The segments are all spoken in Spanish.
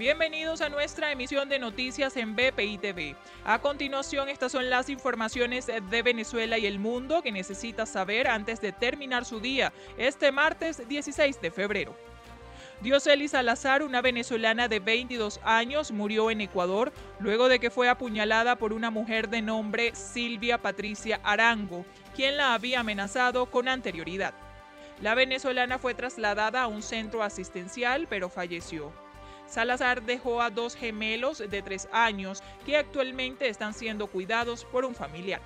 Bienvenidos a nuestra emisión de noticias en BPI TV. A continuación, estas son las informaciones de Venezuela y el mundo que necesitas saber antes de terminar su día, este martes 16 de febrero. Dioseli Salazar, una venezolana de 22 años, murió en Ecuador luego de que fue apuñalada por una mujer de nombre Silvia Patricia Arango, quien la había amenazado con anterioridad. La venezolana fue trasladada a un centro asistencial, pero falleció. Salazar dejó a dos gemelos de tres años que actualmente están siendo cuidados por un familiar.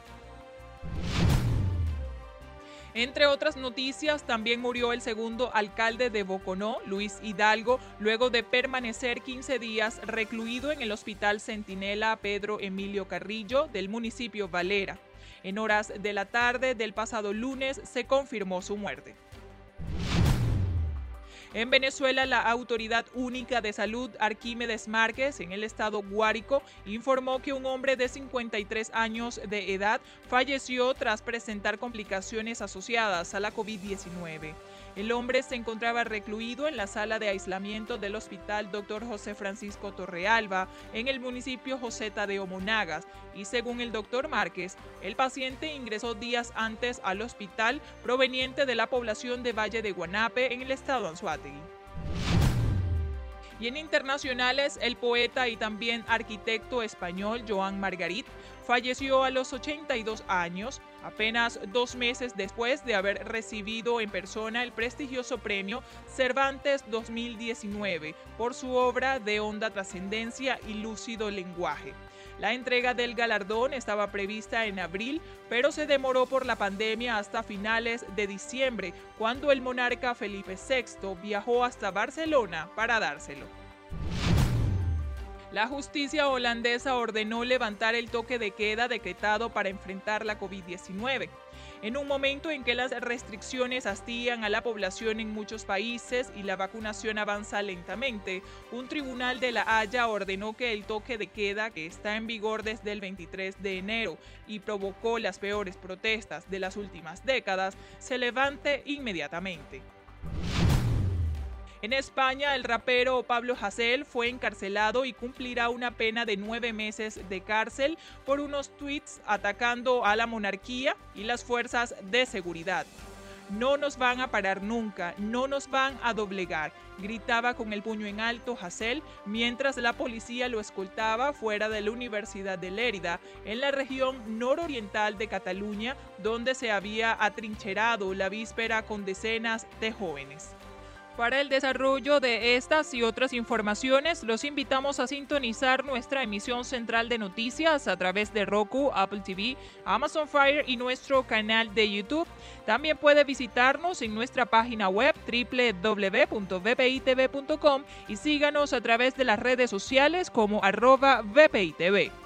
Entre otras noticias, también murió el segundo alcalde de Boconó, Luis Hidalgo, luego de permanecer 15 días recluido en el Hospital Centinela Pedro Emilio Carrillo del municipio Valera. En horas de la tarde del pasado lunes se confirmó su muerte. En Venezuela, la Autoridad Única de Salud Arquímedes Márquez, en el estado Guárico, informó que un hombre de 53 años de edad falleció tras presentar complicaciones asociadas a la COVID-19. El hombre se encontraba recluido en la sala de aislamiento del Hospital Dr. José Francisco Torrealba en el municipio José Tadeo Monagas y según el doctor Márquez, el paciente ingresó días antes al hospital proveniente de la población de Valle de Guanape en el estado Y en internacionales, el poeta y también arquitecto español Joan Margarit falleció a los 82 años, apenas dos meses después de haber recibido en persona el prestigioso premio Cervantes 2019 por su obra de honda trascendencia y lúcido lenguaje. La entrega del galardón estaba prevista en abril, pero se demoró por la pandemia hasta finales de diciembre, cuando el monarca Felipe VI viajó hasta Barcelona para dárselo. La justicia holandesa ordenó levantar el toque de queda decretado para enfrentar la COVID-19. En un momento en que las restricciones hastían a la población en muchos países y la vacunación avanza lentamente, un tribunal de La Haya ordenó que el toque de queda, que está en vigor desde el 23 de enero y provocó las peores protestas de las últimas décadas, se levante inmediatamente. En España, el rapero Pablo Hasél fue encarcelado y cumplirá una pena de nueve meses de cárcel por unos tweets atacando a la monarquía y las fuerzas de seguridad. No nos van a parar nunca, no nos van a doblegar, gritaba con el puño en alto Hasél mientras la policía lo escoltaba fuera de la Universidad de Lérida, en la región nororiental de Cataluña, donde se había atrincherado la víspera con decenas de jóvenes. Para el desarrollo de estas y otras informaciones, los invitamos a sintonizar nuestra emisión central de noticias a través de Roku, Apple TV, Amazon Fire y nuestro canal de YouTube. También puede visitarnos en nuestra página web www.vpitv.com y síganos a través de las redes sociales como arroba VPITV.